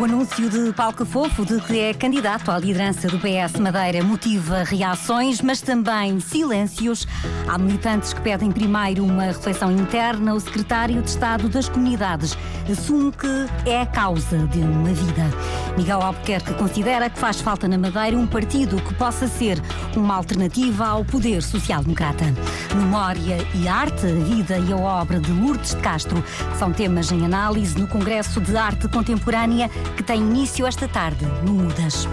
O anúncio de Paulo Fofo de que é candidato à liderança do PS Madeira motiva reações, mas também silêncios. Há militantes que pedem primeiro uma reflexão interna. O secretário de Estado das Comunidades assume que é a causa de uma vida. Miguel Albuquerque considera que faz falta na Madeira um partido que possa ser uma alternativa ao poder social-democrata. Memória e arte, a vida e a obra de Lourdes de Castro são temas em análise no Congresso de Arte Contemporânea que tem início esta tarde, no Mudas.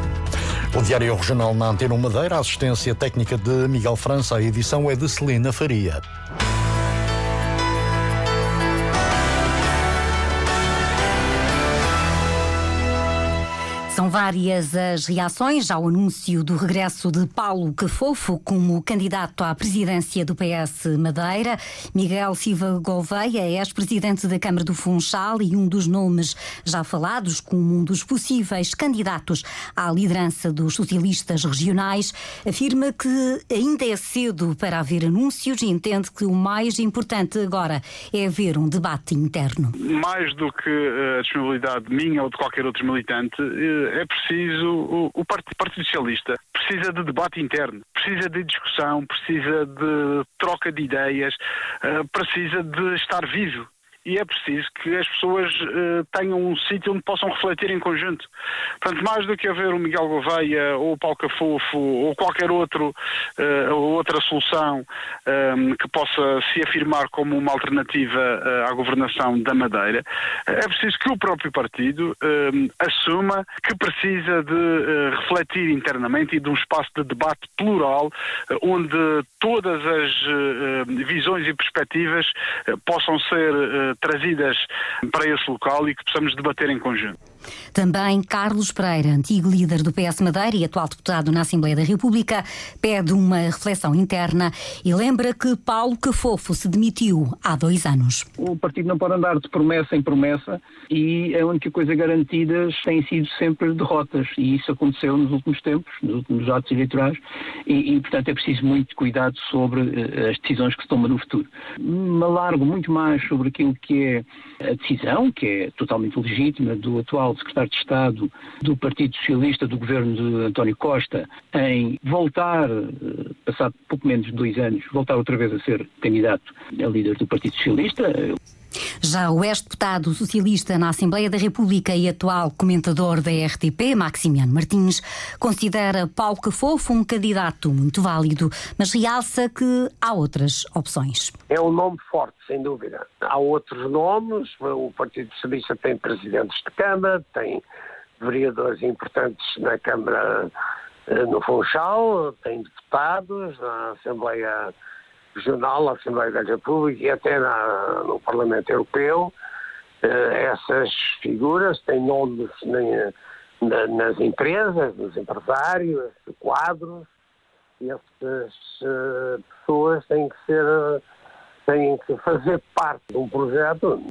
O Diário Regional na Antena Madeira, assistência técnica de Miguel França, a edição é de Celina Faria. Várias as reações ao anúncio do regresso de Paulo Cafofo como candidato à presidência do PS Madeira. Miguel Silva Gouveia é ex-presidente da Câmara do Funchal e um dos nomes já falados como um dos possíveis candidatos à liderança dos socialistas regionais. Afirma que ainda é cedo para haver anúncios e entende que o mais importante agora é haver um debate interno. Mais do que a disponibilidade minha ou de qualquer outro militante, é preciso o, o Partido, Partido Socialista precisa de debate interno, precisa de discussão, precisa de troca de ideias, uh, precisa de estar vivo e é preciso que as pessoas uh, tenham um sítio onde possam refletir em conjunto. Portanto, mais do que haver o Miguel Gouveia ou o Paulo Cafofo ou qualquer outro, uh, outra solução um, ehm, que possa se afirmar como uma alternativa uh, à governação da Madeira, é preciso que o próprio partido ehm, assuma que precisa de refletir internamente e de um espaço de debate plural onde todas as visões e perspectivas possam ser trazidas para esse local e que possamos debater em conjunto. Também Carlos Pereira, antigo líder do PS Madeira e atual deputado na Assembleia da República, pede uma reflexão interna e lembra que Paulo Cafofo se demitiu há dois anos. O partido não pode andar de promessa em promessa e a única coisa garantida tem sido sempre derrotas e isso aconteceu nos últimos tempos, nos últimos atos eleitorais e, e portanto é preciso muito cuidado sobre uh, as decisões que se tomam no futuro. Me alargo muito mais sobre aquilo que é a decisão, que é totalmente legítima, do atual secretário de Estado do Partido Socialista do governo de António Costa em voltar, eh, passado pouco menos de dois anos, voltar outra vez a ser candidato a líder do Partido Socialista. Já o ex-deputado socialista na Assembleia da República e atual comentador da RTP, Maximiano Martins, considera Paulo Cafofo um candidato muito válido, mas realça que há outras opções. É um nome forte, sem dúvida. Há outros nomes, o Partido Socialista tem presidentes de Câmara, tem vereadores importantes na Câmara eh, no Funchal, tem deputados na Assembleia Regional, na Assembleia da República e até na, no Parlamento Europeu. Uh, essas figuras têm nomes na, nas empresas, nos empresários, quadros, e essas uh, pessoas têm que ser, têm que fazer parte de um projeto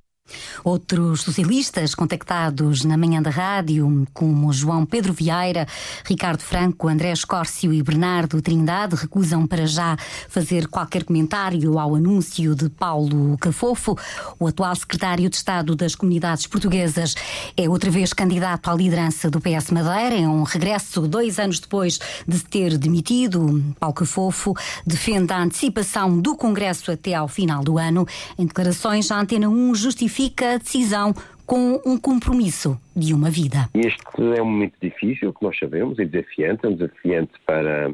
Outros socialistas contactados na manhã da rádio, como João Pedro Vieira, Ricardo Franco, André Escórcio e Bernardo Trindade, recusam para já fazer qualquer comentário ao anúncio de Paulo Cafofo. O atual secretário de Estado das Comunidades Portuguesas é outra vez candidato à liderança do PS Madeira. É um regresso dois anos depois de ter demitido. Paulo Cafofo defende a antecipação do Congresso até ao final do ano. Em declarações à Antena 1, justifica justifica a decisão com um compromisso de uma vida. Este é um momento difícil, que nós sabemos, e desafiante, é um desafiante para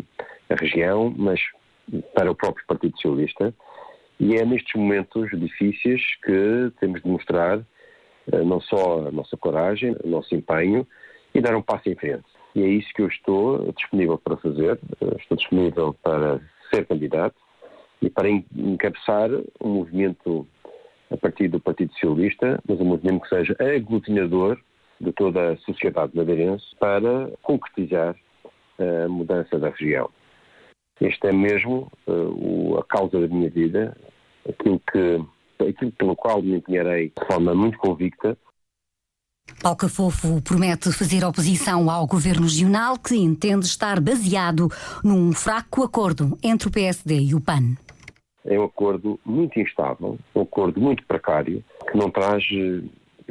a região, mas para o próprio Partido Socialista. E é nestes momentos difíceis que temos de mostrar eh, não só a nossa coragem, o nosso empenho e dar um passo em frente. E é isso que eu estou disponível para fazer. Eh, estou disponível para ser candidato e para encabeçar um movimento a partir do Partido Socialista, mas um movimento que seja aglutinador de toda a sociedade madeirense para concretizar a mudança da região. Este é mesmo uh, a causa da minha vida, aquilo, que, aquilo pelo qual me empenharei de forma muito convicta Paulo Cafofo promete fazer oposição ao governo regional que entende estar baseado num fraco acordo entre o PSD e o PAN. É um acordo muito instável, um acordo muito precário, que não traz eh,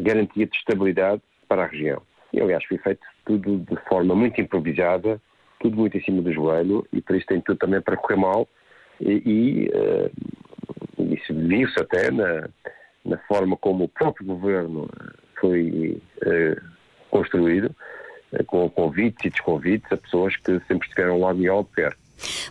garantia de estabilidade para a região. E, aliás, foi feito tudo de forma muito improvisada, tudo muito em cima do joelho, e por isso tem tudo também para correr mal. E, e uh, isso viu-se até na, na forma como o próprio governo foi uh, construído, uh, com convites e desconvites a pessoas que sempre estiveram lá de Albuquerque.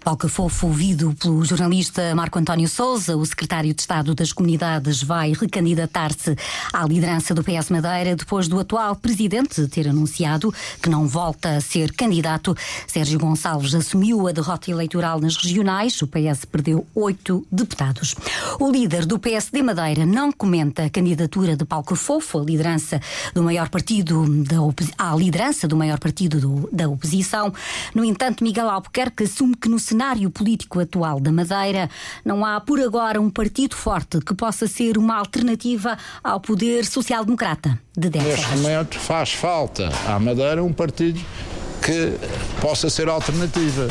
Paulo Fofo, ouvido pelo jornalista Marco António Souza, o secretário de Estado das Comunidades vai recandidatar-se à liderança do PS Madeira depois do atual presidente ter anunciado que não volta a ser candidato. Sérgio Gonçalves assumiu a derrota eleitoral nas regionais, o PS perdeu oito deputados. O líder do PSD Madeira não comenta a candidatura de Paulo Fofo à liderança do maior partido da à liderança do maior partido do, da oposição. No entanto, Miguel Albuquerque assume que no cenário político atual da Madeira não há por agora um partido forte que possa ser uma alternativa ao poder social-democrata de Neste momento faz falta à Madeira um partido que possa ser alternativa.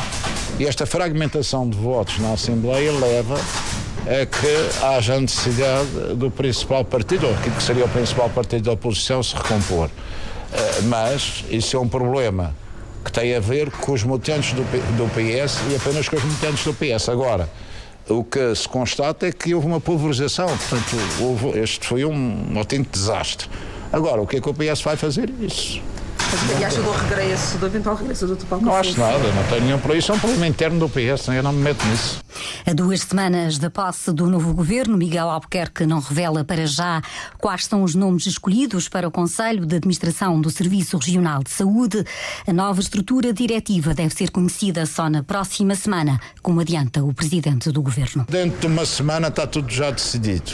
E esta fragmentação de votos na Assembleia leva a que haja necessidade do principal partido, ou que seria o principal partido da oposição, se recompor. Eh, mas isso é um problema que tem a ver com os militantes do, do PS e apenas com os militantes do PS. Agora, o que se constata é que houve uma pulverização, portanto, houve, este foi um autêntico desastre. Agora, o que é que o PS vai fazer? Isso e acha do regresso, do eventual regresso do Tupão Não acho nada, não tenho nenhum por isso. É um problema interno do PS, eu não me meto nisso. A duas semanas da posse do novo governo, Miguel Albuquerque não revela para já quais são os nomes escolhidos para o Conselho de Administração do Serviço Regional de Saúde. A nova estrutura diretiva deve ser conhecida só na próxima semana, como adianta o presidente do governo. Dentro de uma semana está tudo já decidido.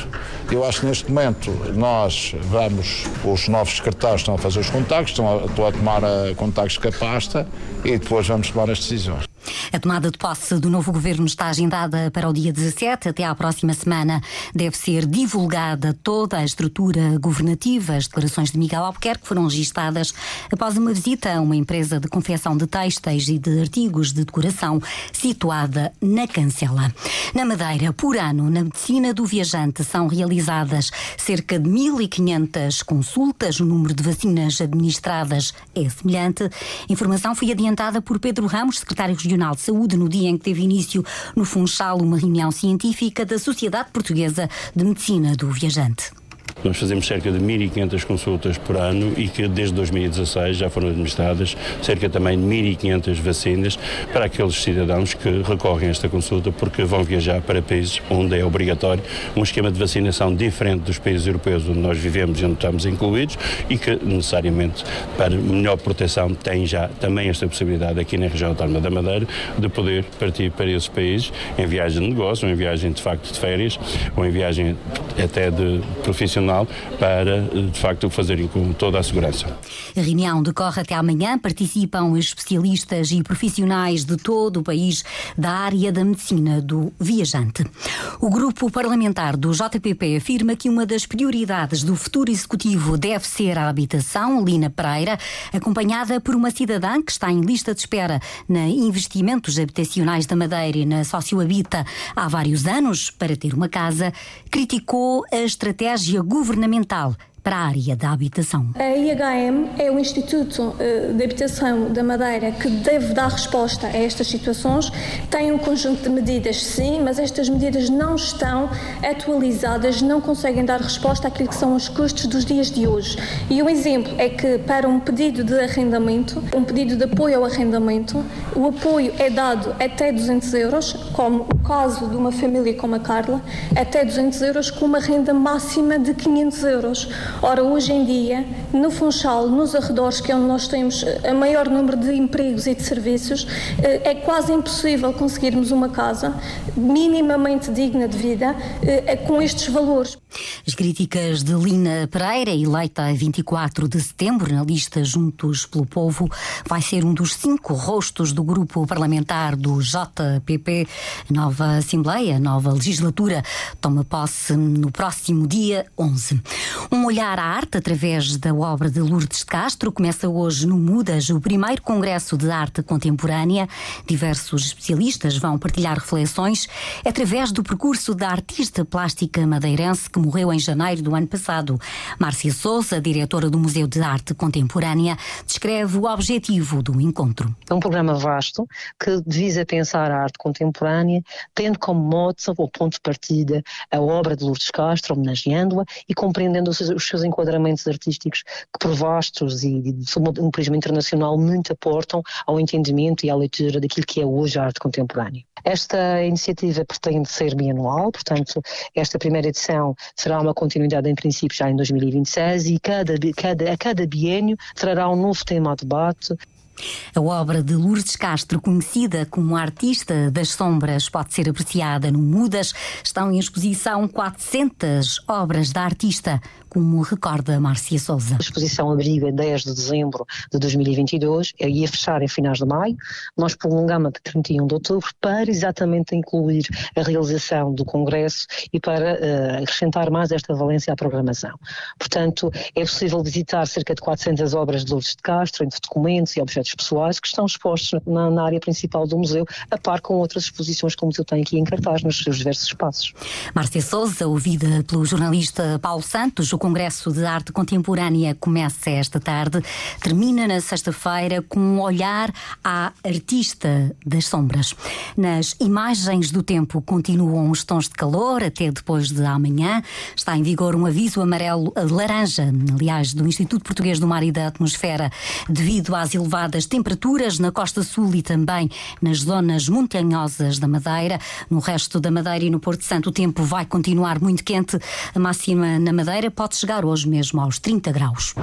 Eu acho que neste momento nós vamos, os novos secretários estão a fazer os contactos, estão a, estão a tomar contactos com a pasta e depois vamos tomar as decisões. A tomada de posse do novo governo está agendada para o dia 17. Até à próxima semana deve ser divulgada toda a estrutura governativa. As declarações de Miguel Albuquerque foram registadas após uma visita a uma empresa de confecção de têxteis e de artigos de decoração situada na Cancela. Na Madeira, por ano, na medicina do viajante são realizadas cerca de 1.500 consultas. O número de vacinas administradas é semelhante. A informação foi adiantada por Pedro Ramos, secretário regional de Saúde no dia em que teve início no Funchal uma reunião científica da Sociedade Portuguesa de Medicina do Viajante. Nós fazemos cerca de 1.500 consultas por ano e que desde 2016 já foram administradas cerca também de 1.500 vacinas para aqueles cidadãos que recorrem a esta consulta porque vão viajar para países onde é obrigatório um esquema de vacinação diferente dos países europeus onde nós vivemos e onde estamos incluídos e que necessariamente para melhor proteção tem já também esta possibilidade aqui na região autónoma da Madeira de poder partir para esses países em viagem de negócio, ou em viagem de facto de férias ou em viagem até de profissional para, de facto, fazerem com toda a segurança. A reunião decorre até amanhã. Participam especialistas e profissionais de todo o país da área da medicina do viajante. O grupo parlamentar do JPP afirma que uma das prioridades do futuro executivo deve ser a habitação. Lina Pereira, acompanhada por uma cidadã que está em lista de espera na investimentos habitacionais da Madeira e na Sociohabita há vários anos para ter uma casa, criticou a estratégia governamental para a área da habitação. A IHM é o Instituto eh, de Habitação da Madeira que deve dar resposta a estas situações. Tem um conjunto de medidas, sim, mas estas medidas não estão atualizadas, não conseguem dar resposta àquilo que são os custos dos dias de hoje. E um exemplo é que para um pedido de arrendamento, um pedido de apoio ao arrendamento, o apoio é dado até 200 euros, como o caso de uma família como a Carla, até 200 euros com uma renda máxima de 500 euros. Ora, hoje em dia, no Funchal, nos arredores, que é onde nós temos a maior número de empregos e de serviços, eh, é quase impossível conseguirmos uma casa minimamente digna de vida eh, com estes valores. As críticas de Lina Pereira, eleita a 24 de setembro na lista Juntos pelo Povo, vai ser um dos cinco rostos do grupo parlamentar do JPP. Nova Assembleia, nova legislatura, toma posse no próximo dia 11. Um olhar apreciar a arte através da obra de Lourdes de Castro. Começa hoje no Mudas o primeiro Congresso de Arte Contemporânea. Diversos especialistas vão partilhar reflexões através do percurso da artista plástica madeirense que morreu em janeiro do ano passado. Márcia Souza, diretora do Museu de Arte Contemporânea, descreve o objetivo do encontro. É um programa vasto que visa pensar a arte contemporânea, tendo como mote ou ponto de partida a obra de Lourdes Castro, homenageando-a e compreendendo os enquadramentos artísticos que, por vastos e de um prisma internacional, muito aportam ao entendimento e à leitura daquilo que é hoje a arte contemporânea. Esta iniciativa pretende ser bianual, portanto, esta primeira edição será uma continuidade em princípio já em 2026 e cada, cada, a cada biênio trará um novo tema a debate. A obra de Lourdes Castro, conhecida como artista das sombras, pode ser apreciada no Mudas. Estão em exposição 400 obras da artista como recorda Márcia Souza. A exposição abriga 10 de dezembro de 2022 e ia fechar em finais de maio. Nós prolongamos até 31 de outubro para exatamente incluir a realização do Congresso e para uh, acrescentar mais esta valência à programação. Portanto, é possível visitar cerca de 400 obras de Lourdes de Castro, entre documentos e objetos pessoais, que estão expostos na, na área principal do museu, a par com outras exposições que o museu tem aqui em cartaz, nos seus diversos espaços. Márcia Souza, ouvida pelo jornalista Paulo Santos, o Congresso de Arte Contemporânea começa esta tarde, termina na sexta-feira com um olhar à artista das sombras. Nas imagens do tempo continuam os tons de calor até depois de amanhã. Está em vigor um aviso amarelo laranja, aliás, do Instituto Português do Mar e da Atmosfera, devido às elevadas temperaturas na costa sul e também nas zonas montanhosas da Madeira. No resto da Madeira e no Porto Santo, o tempo vai continuar muito quente. A máxima na Madeira pode pode chegar hoje mesmo aos 30 graus.